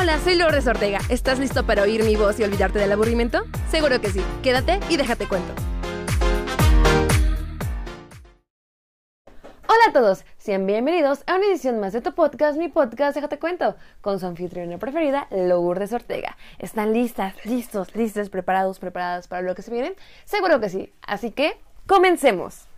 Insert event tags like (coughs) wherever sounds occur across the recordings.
Hola, soy Lourdes Ortega. ¿Estás listo para oír mi voz y olvidarte del aburrimiento? Seguro que sí. Quédate y déjate cuento. Hola a todos, sean bienvenidos a una edición más de tu podcast, mi podcast Déjate Cuento, con su anfitriona preferida, Lourdes Ortega. ¿Están listas, listos, listos, preparados, preparadas para lo que se viene? Seguro que sí. Así que, comencemos.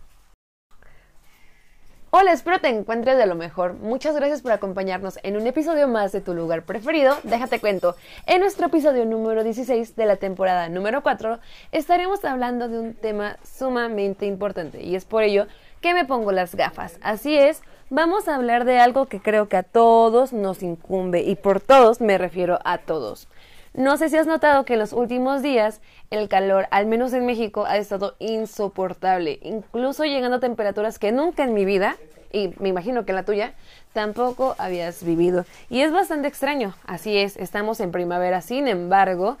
Hola, espero te encuentres de lo mejor. Muchas gracias por acompañarnos en un episodio más de tu lugar preferido. Déjate cuento. En nuestro episodio número 16 de la temporada número 4 estaremos hablando de un tema sumamente importante y es por ello que me pongo las gafas. Así es, vamos a hablar de algo que creo que a todos nos incumbe y por todos me refiero a todos. No sé si has notado que en los últimos días el calor, al menos en México, ha estado insoportable, incluso llegando a temperaturas que nunca en mi vida, y me imagino que en la tuya, tampoco habías vivido. Y es bastante extraño, así es, estamos en primavera, sin embargo,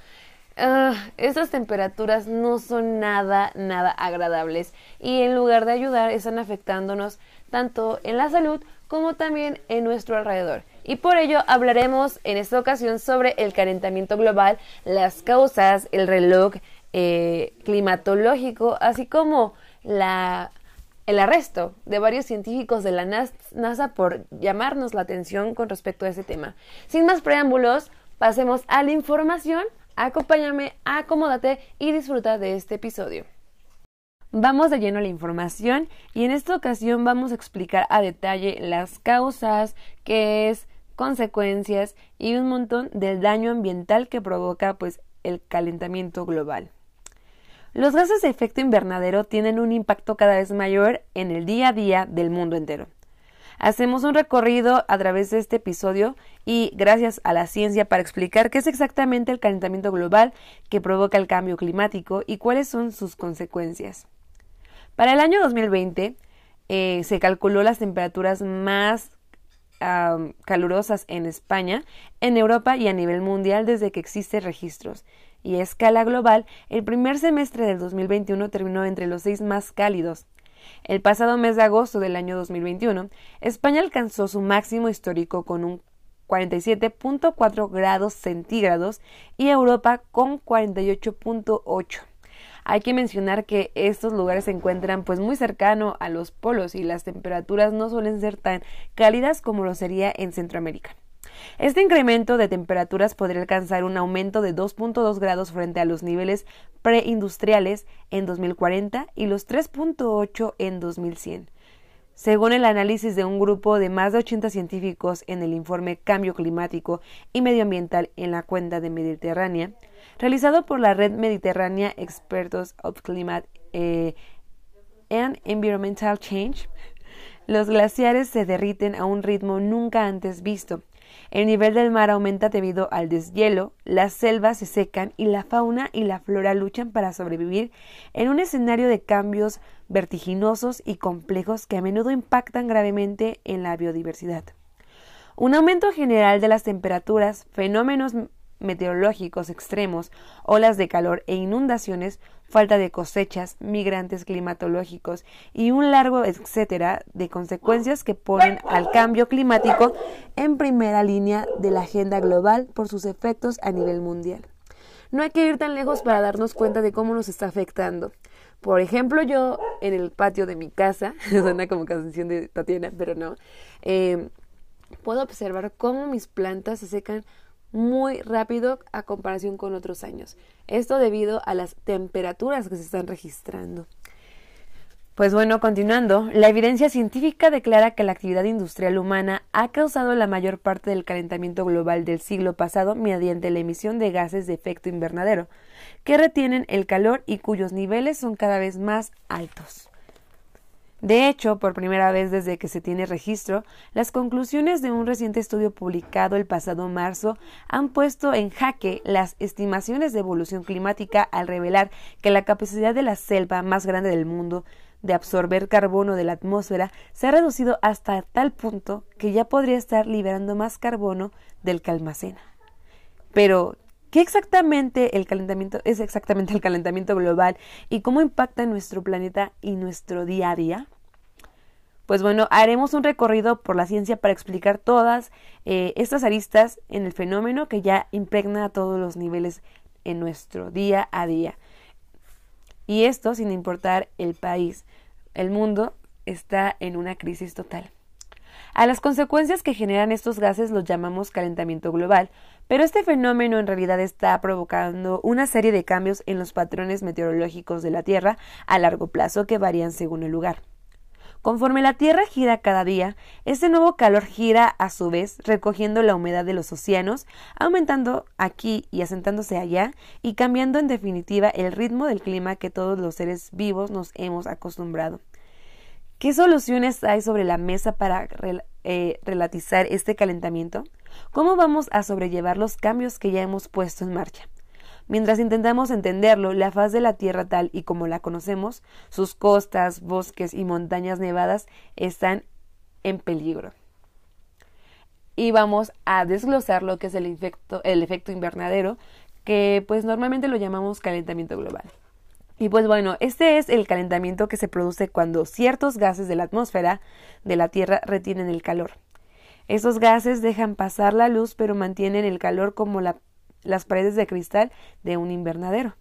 uh, estas temperaturas no son nada, nada agradables y en lugar de ayudar están afectándonos tanto en la salud como también en nuestro alrededor. Y por ello hablaremos en esta ocasión sobre el calentamiento global, las causas, el reloj eh, climatológico, así como la, el arresto de varios científicos de la NASA por llamarnos la atención con respecto a ese tema. Sin más preámbulos, pasemos a la información. Acompáñame, acomódate y disfruta de este episodio. Vamos de lleno a la información y en esta ocasión vamos a explicar a detalle las causas, qué es, consecuencias y un montón del daño ambiental que provoca pues el calentamiento global. Los gases de efecto invernadero tienen un impacto cada vez mayor en el día a día del mundo entero. Hacemos un recorrido a través de este episodio y gracias a la ciencia para explicar qué es exactamente el calentamiento global que provoca el cambio climático y cuáles son sus consecuencias. Para el año 2020 eh, se calculó las temperaturas más calurosas en España, en Europa y a nivel mundial desde que existen registros. Y a escala global, el primer semestre del 2021 terminó entre los seis más cálidos. El pasado mes de agosto del año 2021, España alcanzó su máximo histórico con un 47.4 grados centígrados y Europa con 48.8. Hay que mencionar que estos lugares se encuentran pues muy cercano a los polos y las temperaturas no suelen ser tan cálidas como lo sería en Centroamérica. Este incremento de temperaturas podría alcanzar un aumento de 2.2 grados frente a los niveles preindustriales en 2040 y los 3.8 en 2100. Según el análisis de un grupo de más de 80 científicos en el informe Cambio Climático y Medioambiental en la cuenca de Mediterránea, realizado por la Red Mediterránea Expertos of Climate eh, and Environmental Change, (laughs) los glaciares se derriten a un ritmo nunca antes visto. El nivel del mar aumenta debido al deshielo, las selvas se secan y la fauna y la flora luchan para sobrevivir en un escenario de cambios vertiginosos y complejos que a menudo impactan gravemente en la biodiversidad. Un aumento general de las temperaturas, fenómenos meteorológicos extremos, olas de calor e inundaciones, falta de cosechas, migrantes climatológicos y un largo etcétera de consecuencias que ponen al cambio climático en primera línea de la agenda global por sus efectos a nivel mundial. No hay que ir tan lejos para darnos cuenta de cómo nos está afectando. Por ejemplo, yo en el patio de mi casa, (laughs) suena como canción de Tatiana, pero no, eh, puedo observar cómo mis plantas se secan muy rápido a comparación con otros años. Esto debido a las temperaturas que se están registrando. Pues bueno, continuando, la evidencia científica declara que la actividad industrial humana ha causado la mayor parte del calentamiento global del siglo pasado mediante la emisión de gases de efecto invernadero, que retienen el calor y cuyos niveles son cada vez más altos. De hecho, por primera vez desde que se tiene registro, las conclusiones de un reciente estudio publicado el pasado marzo han puesto en jaque las estimaciones de evolución climática al revelar que la capacidad de la selva más grande del mundo de absorber carbono de la atmósfera se ha reducido hasta tal punto que ya podría estar liberando más carbono del que almacena. Pero, ¿qué exactamente el calentamiento es exactamente el calentamiento global y cómo impacta en nuestro planeta y nuestro día a día? Pues bueno, haremos un recorrido por la ciencia para explicar todas eh, estas aristas en el fenómeno que ya impregna a todos los niveles en nuestro día a día. Y esto sin importar el país. El mundo está en una crisis total. A las consecuencias que generan estos gases los llamamos calentamiento global, pero este fenómeno en realidad está provocando una serie de cambios en los patrones meteorológicos de la Tierra a largo plazo que varían según el lugar. Conforme la Tierra gira cada día, este nuevo calor gira a su vez recogiendo la humedad de los océanos, aumentando aquí y asentándose allá y cambiando en definitiva el ritmo del clima que todos los seres vivos nos hemos acostumbrado. ¿Qué soluciones hay sobre la mesa para eh, relatizar este calentamiento? ¿Cómo vamos a sobrellevar los cambios que ya hemos puesto en marcha? Mientras intentamos entenderlo, la faz de la Tierra tal y como la conocemos, sus costas, bosques y montañas nevadas están en peligro. Y vamos a desglosar lo que es el efecto, el efecto invernadero, que pues normalmente lo llamamos calentamiento global. Y pues bueno, este es el calentamiento que se produce cuando ciertos gases de la atmósfera de la Tierra retienen el calor. Esos gases dejan pasar la luz pero mantienen el calor como las paredes de cristal de un invernadero.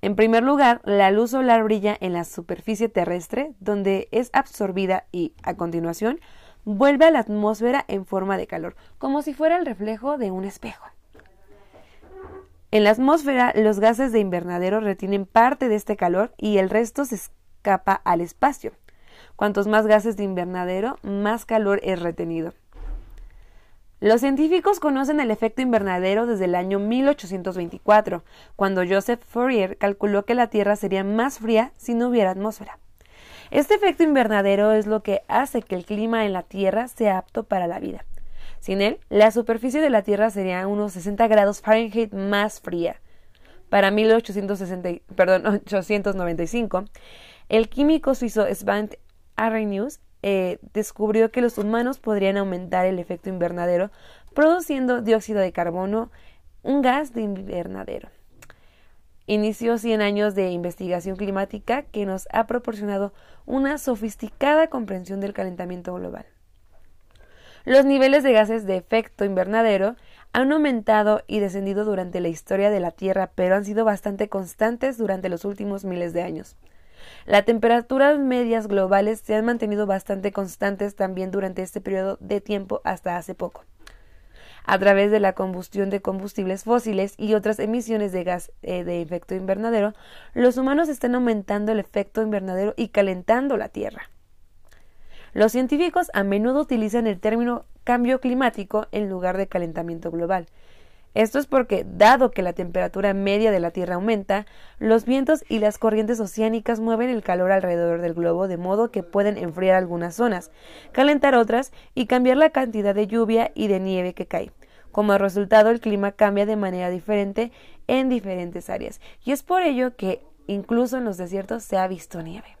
En primer lugar, la luz solar brilla en la superficie terrestre, donde es absorbida y, a continuación, vuelve a la atmósfera en forma de calor, como si fuera el reflejo de un espejo. En la atmósfera, los gases de invernadero retienen parte de este calor y el resto se escapa al espacio. Cuantos más gases de invernadero, más calor es retenido. Los científicos conocen el efecto invernadero desde el año 1824, cuando Joseph Fourier calculó que la Tierra sería más fría si no hubiera atmósfera. Este efecto invernadero es lo que hace que el clima en la Tierra sea apto para la vida. Sin él, la superficie de la Tierra sería unos 60 grados Fahrenheit más fría. Para 1895, (laughs) el químico suizo Svante Arrhenius eh, descubrió que los humanos podrían aumentar el efecto invernadero produciendo dióxido de carbono, un gas de invernadero. Inició 100 años de investigación climática que nos ha proporcionado una sofisticada comprensión del calentamiento global. Los niveles de gases de efecto invernadero han aumentado y descendido durante la historia de la Tierra, pero han sido bastante constantes durante los últimos miles de años. Las temperaturas medias globales se han mantenido bastante constantes también durante este periodo de tiempo hasta hace poco. A través de la combustión de combustibles fósiles y otras emisiones de gas eh, de efecto invernadero, los humanos están aumentando el efecto invernadero y calentando la Tierra. Los científicos a menudo utilizan el término cambio climático en lugar de calentamiento global. Esto es porque, dado que la temperatura media de la Tierra aumenta, los vientos y las corrientes oceánicas mueven el calor alrededor del globo de modo que pueden enfriar algunas zonas, calentar otras y cambiar la cantidad de lluvia y de nieve que cae. Como resultado, el clima cambia de manera diferente en diferentes áreas, y es por ello que incluso en los desiertos se ha visto nieve.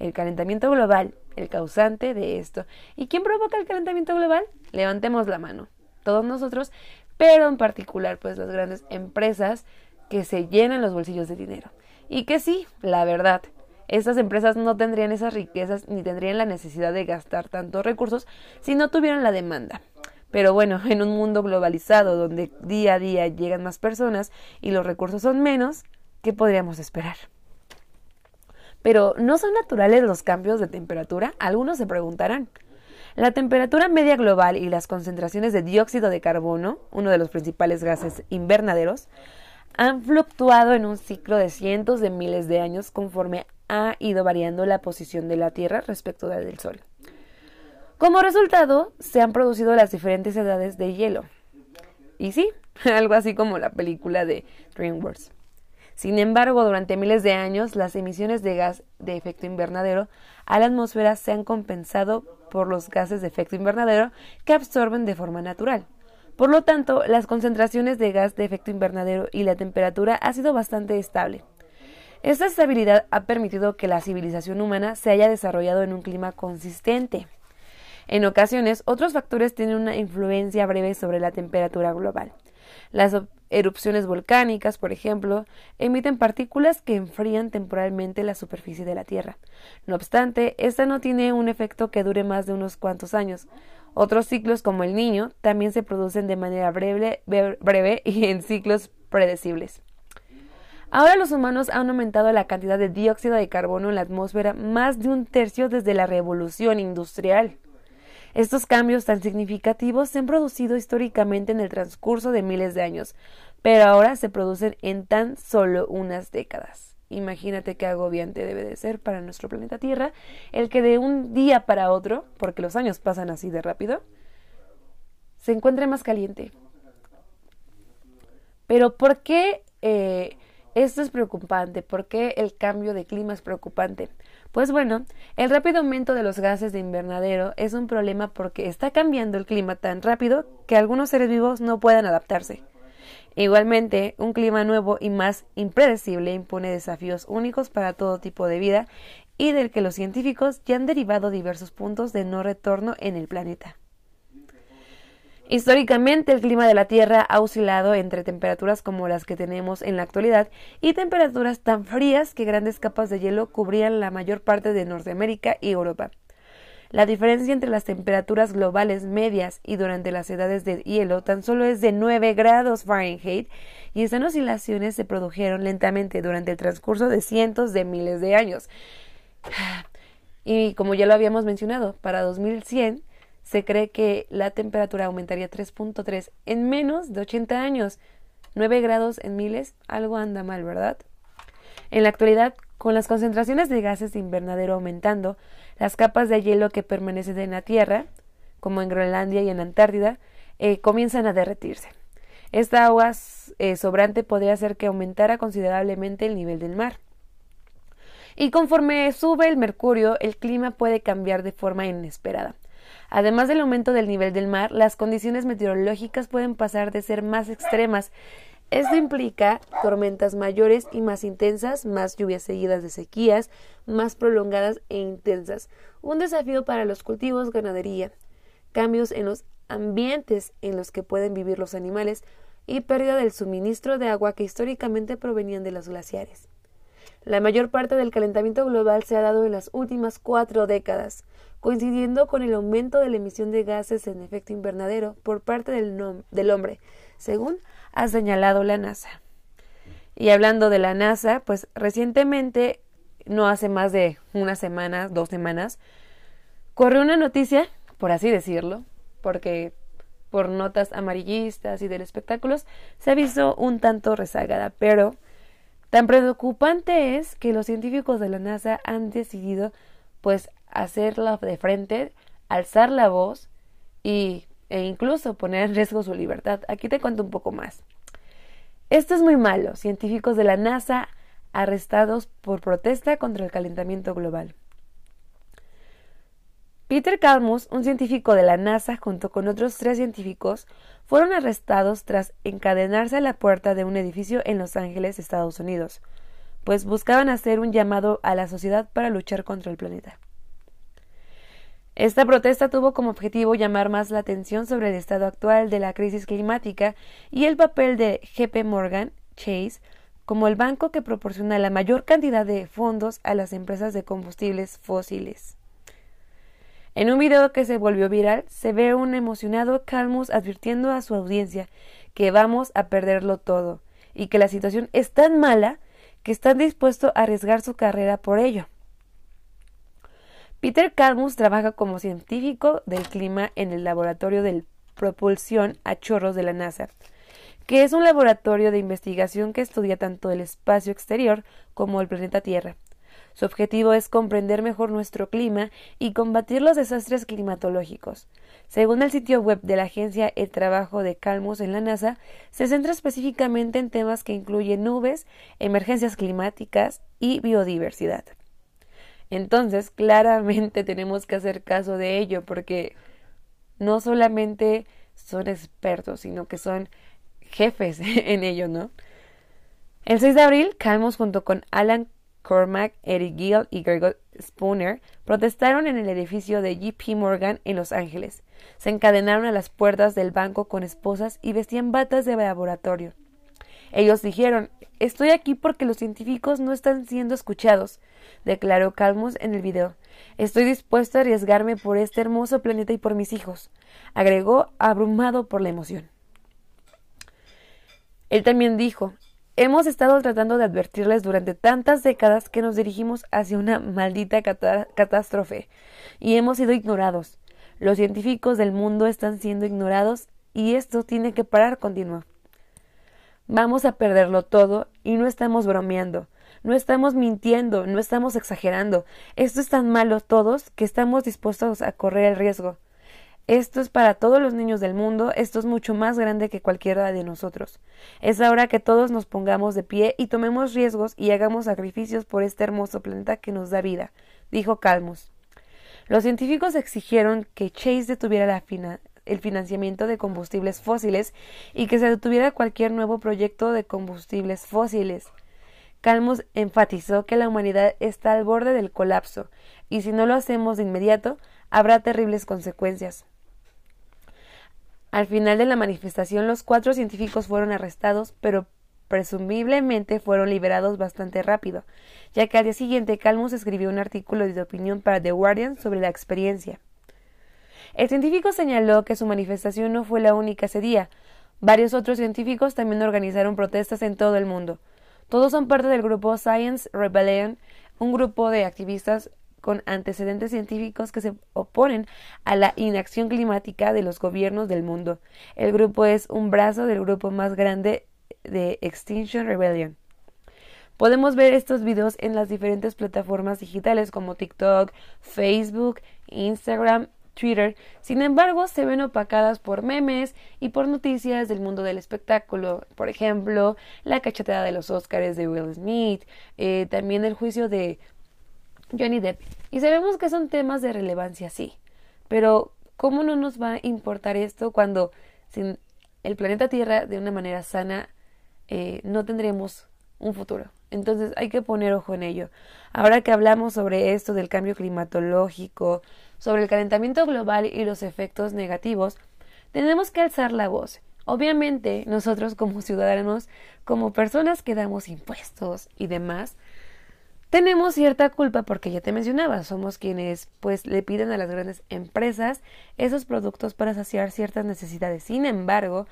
El calentamiento global el causante de esto. ¿Y quién provoca el calentamiento global? Levantemos la mano. Todos nosotros, pero en particular pues las grandes empresas que se llenan los bolsillos de dinero. Y que sí, la verdad, estas empresas no tendrían esas riquezas ni tendrían la necesidad de gastar tantos recursos si no tuvieran la demanda. Pero bueno, (laughs) en un mundo globalizado donde día a día llegan más personas y los recursos son menos, ¿qué podríamos esperar? Pero ¿no son naturales los cambios de temperatura? Algunos se preguntarán. La temperatura media global y las concentraciones de dióxido de carbono, uno de los principales gases invernaderos, han fluctuado en un ciclo de cientos de miles de años conforme ha ido variando la posición de la Tierra respecto del Sol. Como resultado, se han producido las diferentes edades de hielo. Y sí, (laughs) algo así como la película de DreamWorks. Sin embargo, durante miles de años, las emisiones de gas de efecto invernadero a la atmósfera se han compensado por los gases de efecto invernadero que absorben de forma natural. Por lo tanto, las concentraciones de gas de efecto invernadero y la temperatura ha sido bastante estable. Esta estabilidad ha permitido que la civilización humana se haya desarrollado en un clima consistente. En ocasiones, otros factores tienen una influencia breve sobre la temperatura global. Erupciones volcánicas, por ejemplo, emiten partículas que enfrían temporalmente la superficie de la Tierra. No obstante, esta no tiene un efecto que dure más de unos cuantos años. Otros ciclos, como el niño, también se producen de manera breve, breve (laughs) y en ciclos predecibles. Ahora los humanos han aumentado la cantidad de dióxido de carbono en la atmósfera más de un tercio desde la revolución industrial. Estos cambios tan significativos se han producido históricamente en el transcurso de miles de años, pero ahora se producen en tan solo unas décadas. Imagínate qué agobiante debe de ser para nuestro planeta Tierra el que de un día para otro, porque los años pasan así de rápido, se encuentre más caliente. Pero ¿por qué eh, esto es preocupante? ¿Por qué el cambio de clima es preocupante? Pues bueno, el rápido aumento de los gases de invernadero es un problema porque está cambiando el clima tan rápido que algunos seres vivos no pueden adaptarse. Igualmente, un clima nuevo y más impredecible impone desafíos únicos para todo tipo de vida y del que los científicos ya han derivado diversos puntos de no retorno en el planeta. Históricamente, el clima de la Tierra ha oscilado entre temperaturas como las que tenemos en la actualidad y temperaturas tan frías que grandes capas de hielo cubrían la mayor parte de Norteamérica y Europa. La diferencia entre las temperaturas globales medias y durante las edades de hielo tan solo es de 9 grados Fahrenheit y estas oscilaciones se produjeron lentamente durante el transcurso de cientos de miles de años. (sighs) Y como ya lo habíamos mencionado, para 2100 se cree que la temperatura aumentaría 3.3 en menos de 80 años. 9 grados en miles, algo anda mal, ¿verdad? En la actualidad, con las concentraciones de gases de invernadero aumentando, las capas de hielo que permanecen en la Tierra, como en Groenlandia y en Antártida, eh, comienzan a derretirse. Esta agua eh, sobrante podría hacer que aumentara considerablemente el nivel del mar. Y conforme sube el mercurio, el clima puede cambiar de forma inesperada. Además del aumento del nivel del mar, las condiciones meteorológicas pueden pasar de ser más extremas. Esto implica tormentas mayores y más intensas, más lluvias seguidas de sequías, más prolongadas e intensas. Un desafío para los cultivos, ganadería, cambios en los ambientes en los que pueden vivir los animales y pérdida del suministro de agua que históricamente provenían de los glaciares. La mayor parte del calentamiento global se ha dado en las últimas cuatro décadas coincidiendo con el aumento de la emisión de gases en efecto invernadero por parte del, hombre, según ha señalado la NASA. Y hablando de la NASA, pues recientemente, no hace más de una semana, dos semanas, corrió una noticia, por así decirlo, porque por notas amarillistas y del espectáculos se ha visto un tanto rezagada, pero tan preocupante es que los científicos de la NASA han decidido pues hacerla de frente, alzar la voz y, e incluso poner en riesgo su libertad. Aquí te cuento un poco más. Esto es muy malo. Científicos de la NASA arrestados por protesta contra el calentamiento global. Peter Kalmus, un científico de la NASA, junto con otros tres científicos, fueron arrestados tras encadenarse a la puerta de un edificio en Los Ángeles, Estados Unidos, pues buscaban hacer un llamado a la sociedad para luchar contra el planeta. Esta protesta tuvo como objetivo llamar más la atención sobre el estado actual de la crisis climática y el papel de JP Morgan Chase como el banco que proporciona la mayor cantidad de fondos a las empresas de combustibles fósiles. En un video que se volvió viral, se ve un emocionado Calmus advirtiendo a su audiencia que vamos a perderlo todo y que la situación es tan mala que están dispuestos a arriesgar su carrera por ello. Peter Kalmus trabaja como científico del clima en el Laboratorio de Propulsión a Chorros de la NASA, que es un laboratorio de investigación que estudia tanto el espacio exterior como el planeta Tierra. Su objetivo es comprender mejor nuestro clima y combatir los desastres climatológicos. Según el sitio web de la agencia El Trabajo de Calmus en la NASA, se centra específicamente en temas que incluyen nubes, emergencias climáticas y biodiversidad. Entonces, claramente (laughs) tenemos que hacer caso de ello porque no solamente son expertos, sino que son jefes (laughs) en ello, ¿no? El 6 de abril, Calmus junto con Alan Cormack, Eric Gill y Gregor Spooner protestaron en el edificio de JP Morgan en Los Ángeles. Se encadenaron a las puertas del banco con esposas y vestían batas de laboratorio. Ellos dijeron, estoy aquí porque los científicos no están siendo escuchados, declaró Calmus en el video. Estoy dispuesto a arriesgarme por este hermoso planeta y por mis hijos, agregó abrumado por la emoción. Él también dijo, hemos estado tratando de advertirles durante tantas décadas que nos dirigimos hacia una maldita catástrofe y hemos sido ignorados. Los científicos del mundo están siendo ignorados y esto tiene que parar, continuó. Vamos a perderlo todo y no estamos bromeando, no estamos mintiendo, no estamos exagerando. Esto es tan malo todos que estamos dispuestos a correr el riesgo. Esto es para todos los niños del mundo, esto es mucho más grande que cualquiera de nosotros. Es ahora que todos nos pongamos de pie y tomemos riesgos y hagamos sacrificios por este hermoso planeta que nos da vida, dijo Calmus. Los científicos exigieron que Chase detuviera el financiamiento de combustibles fósiles y que se detuviera cualquier nuevo proyecto de combustibles fósiles. Calmus enfatizó que la humanidad está al borde del colapso y si no lo hacemos de inmediato habrá terribles consecuencias. Al final de la manifestación, los cuatro científicos fueron arrestados, pero presumiblemente fueron liberados bastante rápido, ya que al día siguiente Calmus escribió un artículo de opinión para The Guardian sobre la experiencia. El científico señaló que su manifestación no fue la única ese día. Varios otros científicos también organizaron protestas en todo el mundo. Todos son parte del grupo Science Rebellion, un grupo de activistas con antecedentes científicos que se oponen a la inacción climática de los gobiernos del mundo. El grupo es un brazo del grupo más grande de Extinction Rebellion. Podemos ver estos videos en las diferentes plataformas digitales como TikTok, Facebook, Instagram, Twitter. Sin embargo, se ven opacadas por memes y por noticias del mundo del espectáculo. Por ejemplo, la cachetada de los Oscars de Will Smith, eh, también el juicio de Johnny Depp. Y sabemos que son temas de relevancia, sí. Pero, ¿cómo no nos va a importar esto cuando sin el planeta Tierra de una manera sana eh, no tendremos un futuro? Entonces hay que poner ojo en ello. Ahora que hablamos sobre esto del cambio climatológico, sobre el calentamiento global y los efectos negativos, tenemos que alzar la voz. Obviamente, nosotros como ciudadanos, como personas que damos impuestos y demás, tenemos cierta culpa porque ya te mencionaba, somos quienes pues le piden a las grandes empresas esos productos para saciar ciertas necesidades. Sin embargo,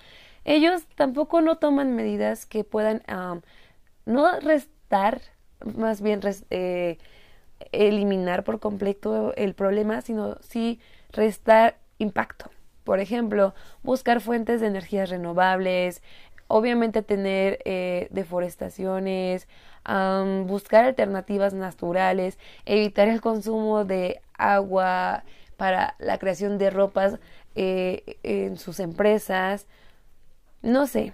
ellos tampoco no toman medidas que puedan no restar, más bien eh, eliminar por completo el problema, sino sí restar impacto. Por ejemplo, buscar fuentes de energías renovables, obviamente tener eh, deforestaciones, buscar alternativas naturales, evitar el consumo de agua para la creación de ropas eh, en sus empresas, no sé.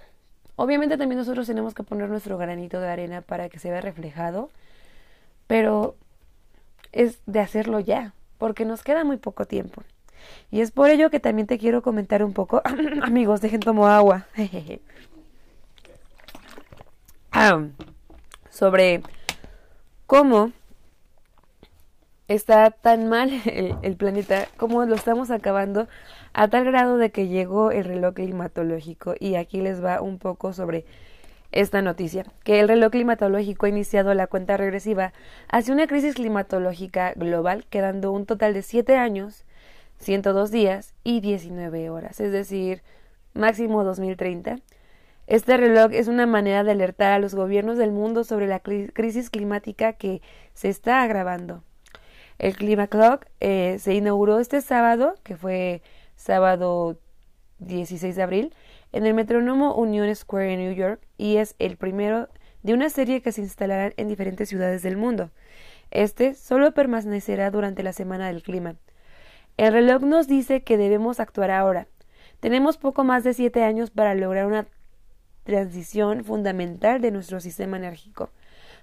Obviamente también nosotros tenemos que poner nuestro granito de arena para que se vea reflejado, pero es de hacerlo ya, porque nos queda muy poco tiempo. Y es por ello que también te quiero comentar un poco, (coughs) amigos, dejen tomo agua. (laughs) sobre cómo está tan mal (laughs) el, planeta, cómo lo estamos acabando a tal grado de que llegó el reloj climatológico. Y aquí les va un poco sobre esta noticia, que el reloj climatológico ha iniciado la cuenta regresiva hacia una crisis climatológica global, quedando un total de 7 años, 102 días y 19 horas, es decir, máximo 2030 este reloj es una manera de alertar a los gobiernos del mundo sobre la crisis climática que se está agravando. El Clima Clock eh, se inauguró este sábado, que fue sábado 16 de abril, en el metrónomo Union Square en New York y es el primero de una serie que se instalará en diferentes ciudades del mundo. Este solo permanecerá durante la Semana del Clima. El reloj nos dice que debemos actuar ahora. Tenemos poco más de siete años para lograr una transición fundamental de nuestro sistema enérgico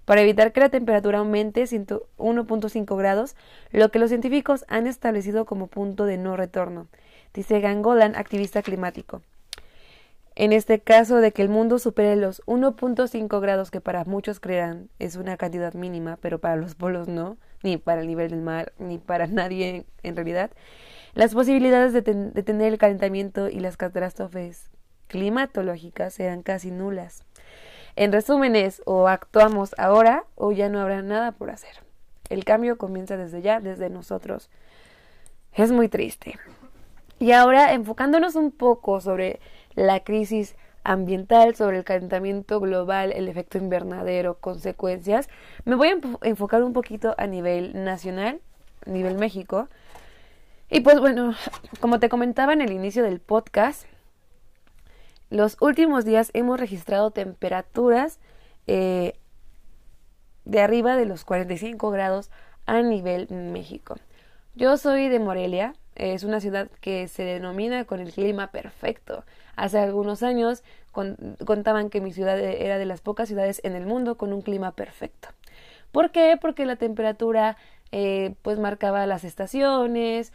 para evitar que la temperatura aumente 1.5 grados, lo que los científicos han establecido como punto de no retorno, dice Gangolan, activista climático. En este caso de que el mundo supere los 1.5 grados, que para muchos creerán es una cantidad mínima, pero para los polos no, ni para el nivel del mar, ni para nadie en realidad, las posibilidades de, de tener el calentamiento y las catástrofes climatológicas serán casi nulas. En resumen es o actuamos ahora o ya no habrá nada por hacer. El cambio comienza desde ya, desde nosotros. Es muy triste. Y ahora enfocándonos un poco sobre la crisis ambiental, sobre el calentamiento global, el efecto invernadero, consecuencias, me voy a enfocar un poquito a nivel nacional, nivel México. Y pues bueno, como te comentaba en el inicio del podcast, los últimos días hemos registrado temperaturas eh, de arriba de los 45 grados a nivel México. Yo soy de Morelia, es una ciudad que se denomina con el clima perfecto. Hace algunos años contaban que mi ciudad era de las pocas ciudades en el mundo con un clima perfecto. ¿Por qué? Porque la temperatura eh, pues marcaba las estaciones,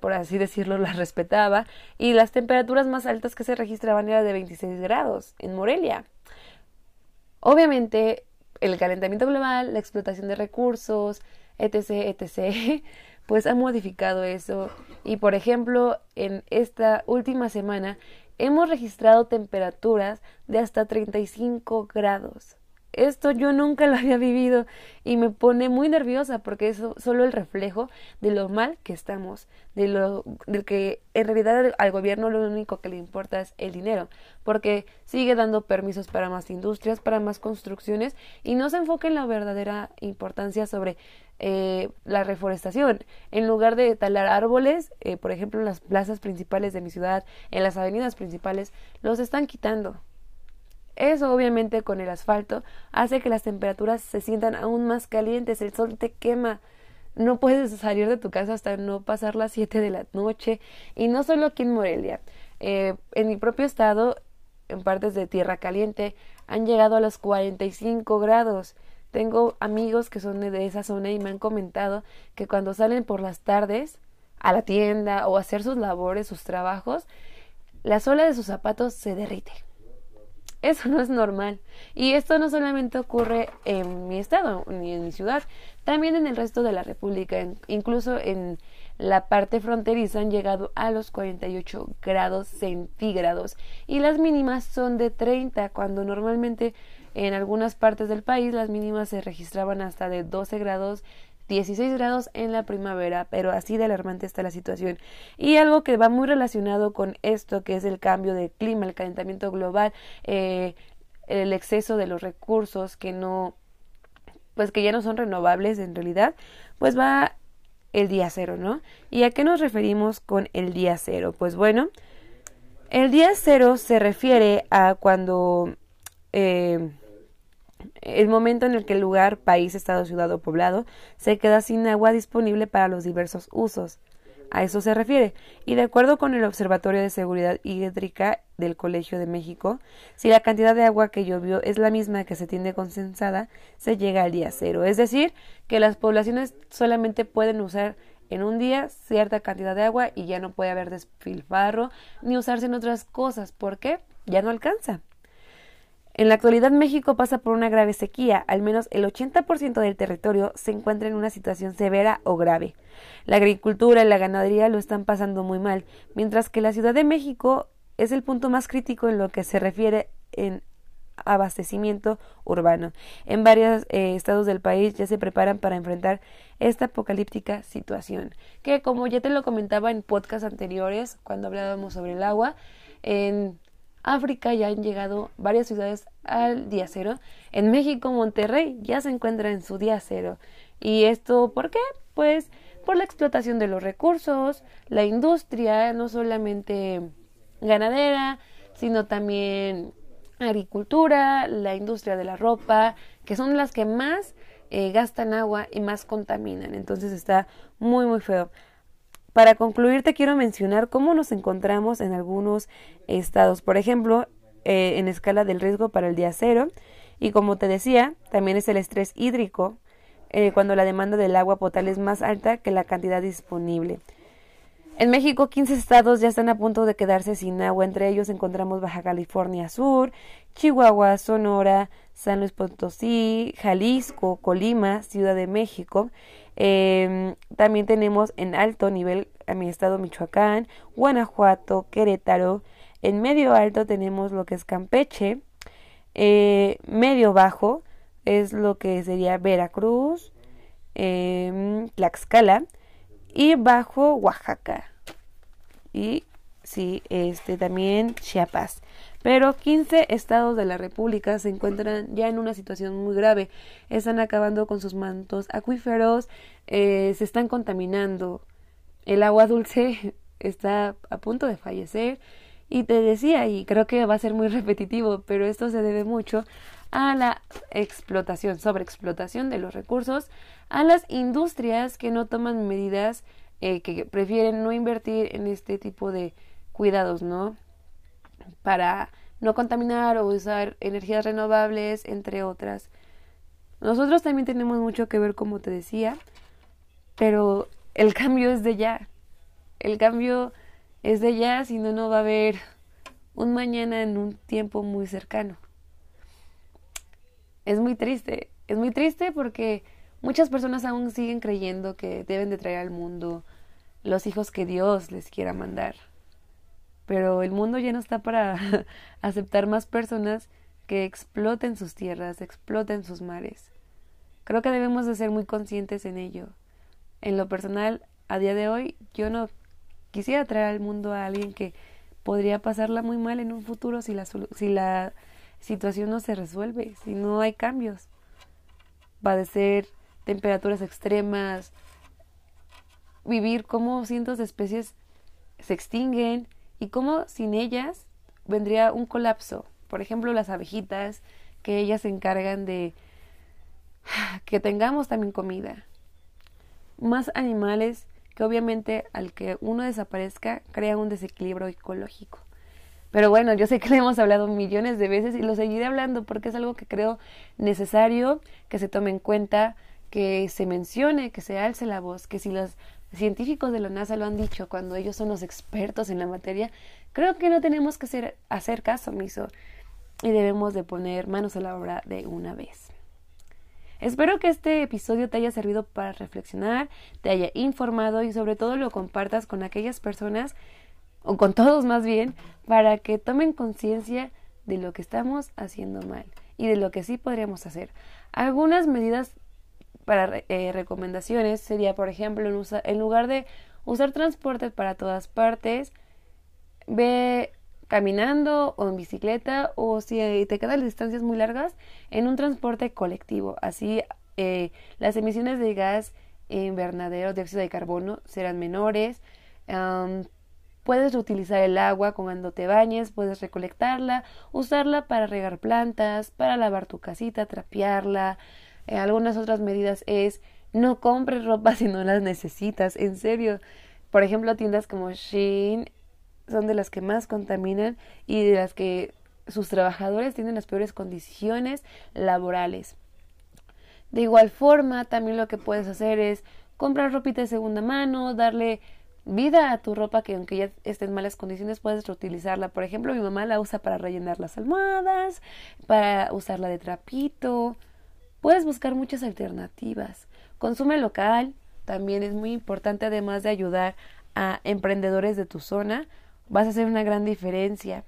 por así decirlo, (laughs) las respetaba, y las temperaturas más altas que se registraban eran de 26 grados en Morelia. Obviamente, el calentamiento global, la explotación de recursos, etc., etc., (laughs) pues ha modificado eso. Y por ejemplo, en esta última semana hemos registrado temperaturas de hasta 35 grados. Esto yo nunca lo había vivido y me pone muy nerviosa porque es solo el reflejo de lo mal que estamos, de lo del que en realidad al gobierno lo único que le importa es el dinero, porque sigue dando permisos para más industrias, para más construcciones y no se enfoca en la verdadera importancia sobre eh, la reforestación. En lugar de talar árboles, eh, por ejemplo, en las plazas principales de mi ciudad, en las avenidas principales, los están quitando. Eso obviamente con el asfalto hace que las temperaturas se sientan aún más calientes, el sol te quema, no puedes salir de tu casa hasta no pasar las 7 de la noche y no solo aquí en Morelia, eh, en mi propio estado, en partes de tierra caliente, han llegado a los 45 grados. Tengo amigos que son de esa zona y me han comentado que cuando salen por las tardes a la tienda o a hacer sus labores, sus trabajos, la suela de sus zapatos se derrite. Eso no es normal. Y esto no solamente ocurre en mi estado ni en mi ciudad, también en el resto de la República, incluso en la parte fronteriza han llegado a los 48 grados centígrados y las mínimas son de 30 cuando normalmente en algunas partes del país las mínimas se registraban hasta de 12 grados 16 grados en la primavera, pero así de alarmante está la situación. Y algo que va muy relacionado con esto, que es el cambio de clima, el calentamiento global, eh, el exceso de los recursos que no, pues que ya no son renovables en realidad, pues va el día cero, ¿no? ¿Y a qué nos referimos con el día cero? Pues bueno, el día cero se refiere a cuando eh, el momento en el que el lugar, país, estado, ciudad o poblado se queda sin agua disponible para los diversos usos. A eso se refiere. Y de acuerdo con el Observatorio de Seguridad Hídrica del Colegio de México, si la cantidad de agua que llovió es la misma que se tiene consensada, se llega al día cero. Es decir, que las poblaciones solamente pueden usar en un día cierta cantidad de agua y ya no puede haber despilfarro ni usarse en otras cosas. ¿Por qué? Ya no alcanza. En la actualidad México pasa por una grave sequía, al menos el 80% del territorio se encuentra en una situación severa o grave. La agricultura y la ganadería lo están pasando muy mal, mientras que la Ciudad de México es el punto más crítico en lo que se refiere en abastecimiento urbano. En varios eh, estados del país ya se preparan para enfrentar esta apocalíptica situación, que como ya te lo comentaba en podcasts anteriores, cuando hablábamos sobre el agua, en África ya han llegado varias ciudades al día cero. En México, Monterrey ya se encuentra en su día cero. ¿Y esto por qué? Pues por la explotación de los recursos, la industria, no solamente ganadera, sino también agricultura, la industria de la ropa, que son las que más eh, gastan agua y más contaminan. Entonces está muy, muy feo. Para concluir, te quiero mencionar cómo nos encontramos en algunos estados. Por ejemplo, eh, en escala del riesgo para el día cero. Y como te decía, también es el estrés hídrico, eh, cuando la demanda del agua potable es más alta que la cantidad disponible. En México, 15 estados ya están a punto de quedarse sin agua. Entre ellos encontramos Baja California Sur, Chihuahua, Sonora, San Luis Potosí, Jalisco, Colima, Ciudad de México. Em, también tenemos en alto nivel a mi estado Michoacán, Guanajuato, Querétaro, En medio alto tenemos lo que es Campeche. Eh, medio bajo es lo que sería Veracruz, eh, Tlaxcala y bajo Oaxaca. Y sí, este también Chiapas. Pero 15 estados de la República se encuentran ya en una situación muy grave. Están acabando con sus mantos acuíferos, eh, se están contaminando. El agua dulce (laughs) está a punto de fallecer. Y te decía, y creo que va a ser muy (laughs) repetitivo, pero esto se debe mucho a la explotación, sobreexplotación de los recursos, a las industrias que no toman medidas, eh, que prefieren no invertir en este tipo de cuidados, ¿no? Para no contaminar o usar energías renovables, entre otras. Nosotros también tenemos mucho que ver, como te decía, pero el (laughs) cambio es de ya. El cambio es de ya, si no, no va a haber un mañana en un tiempo muy cercano. Es muy triste, es muy triste porque muchas personas aún siguen creyendo que deben de traer al mundo los hijos que Dios les quiera mandar pero el mundo ya no está para (laughs) aceptar más personas que exploten sus tierras, exploten sus mares. Creo que debemos de ser muy conscientes en ello. En lo personal, a día de hoy, yo no quisiera traer al mundo a alguien que podría pasarla muy mal en un futuro si la, si la situación no se resuelve, si no hay cambios. Padecer temperaturas extremas, vivir como cientos de especies se extinguen, y cómo sin ellas vendría un colapso. Por ejemplo, las abejitas, que ellas se encargan de (sighs) que tengamos también comida. Más animales que obviamente al que uno desaparezca crea un desequilibrio ecológico. Pero bueno, yo sé que le hemos hablado millones de veces y lo seguiré hablando porque es algo que creo necesario que se tome en cuenta, que se mencione, que se alce la voz, que si las científicos de la NASA lo han dicho cuando ellos son los expertos en la materia, creo que no tenemos que hacer, hacer caso omiso y debemos de poner manos a la obra de una vez. Espero que este episodio te haya servido para reflexionar, te haya informado y sobre todo lo compartas con aquellas personas, o con todos más bien, para que tomen conciencia de lo que estamos haciendo mal y de lo que sí podríamos hacer. Algunas medidas para eh, recomendaciones sería, por ejemplo, en, lugar de usar transporte para todas partes, ve caminando o en bicicleta o si te quedan distancias muy largas, en un transporte colectivo. Así eh, las emisiones de gas invernadero, dióxido de carbono, serán menores. puedes reutilizar el agua cuando te bañes, puedes recolectarla, usarla para regar plantas, para lavar tu casita, trapearla, eh, algunas otras medidas es no compres ropa (laughs) si no las necesitas, en serio. Por ejemplo, tiendas como Shein son de las que más contaminan y de las que sus trabajadores tienen las peores condiciones laborales. De igual forma, también lo que puedes hacer es comprar ropita de segunda mano, darle vida a tu ropa que aunque ya esté en malas condiciones puedes reutilizarla. Por ejemplo, mi mamá la usa para rellenar las almohadas, para usarla de trapito, Puedes buscar muchas alternativas. Consume local también es muy importante, además de ayudar a emprendedores de tu zona, vas a hacer una gran diferencia.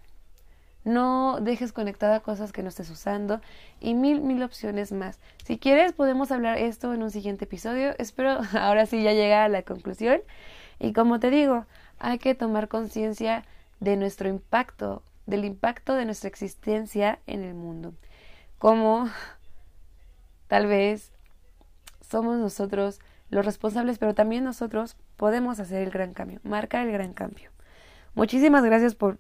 No dejes conectada cosas que no estés usando y mil, mil opciones más. Si quieres, podemos hablar esto en un siguiente episodio. Espero (laughs) ahora sí ya llegar a la conclusión. Y como te digo, hay que tomar conciencia de nuestro impacto, del impacto de nuestra existencia en el mundo. Como Tal vez somos nosotros los responsables, pero también nosotros podemos hacer el gran cambio, marcar el gran cambio. Muchísimas gracias por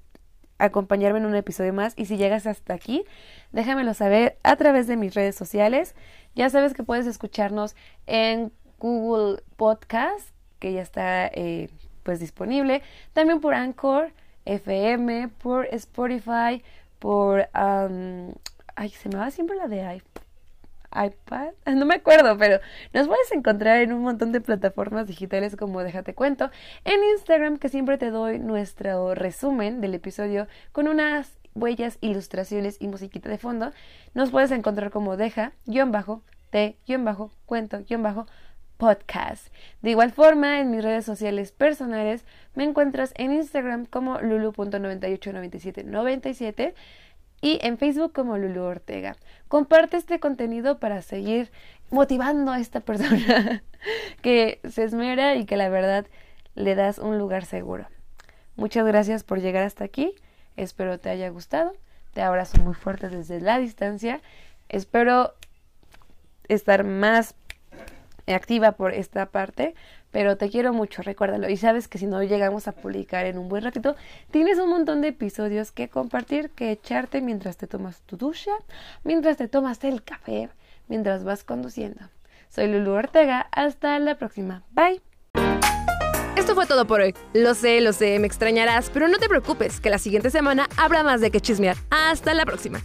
acompañarme en un episodio más y si llegas hasta aquí, déjamelo saber a través de mis redes sociales. Ya sabes que puedes escucharnos en Google Podcast, que ya está eh, pues disponible, también por Anchor FM, por Spotify, por... ay, se me va siempre la de iPhone iPad, (laughs) no me acuerdo, pero nos puedes encontrar en un montón de plataformas digitales como Déjate Cuento, en Instagram que siempre te doy nuestro resumen del episodio con unas huellas, ilustraciones y musiquita de fondo. Nos puedes encontrar como deja, guion bajo, te, guion bajo, cuento, guion bajo, podcast. De igual forma, en mis redes sociales personales me encuentras en Instagram como lulu.989797 y en Facebook como Lulu Ortega. Comparte este contenido para seguir motivando a esta persona (laughs) que se esmera y que la verdad le das un lugar seguro. Muchas gracias por llegar hasta aquí. Espero te haya gustado. Te abrazo muy fuerte desde la distancia. Espero estar más activa por esta parte, pero te quiero mucho, recuérdalo. Y sabes que si no llegamos a publicar en un buen ratito, tienes un montón de episodios que compartir, que echarte mientras te tomas tu ducha, mientras te tomas el café, mientras vas conduciendo. Soy Lulu Ortega, hasta la próxima. Bye. Esto fue todo por hoy. Lo sé, lo sé, me extrañarás, pero no te preocupes, que la siguiente semana habrá más de que chismear. Hasta la próxima.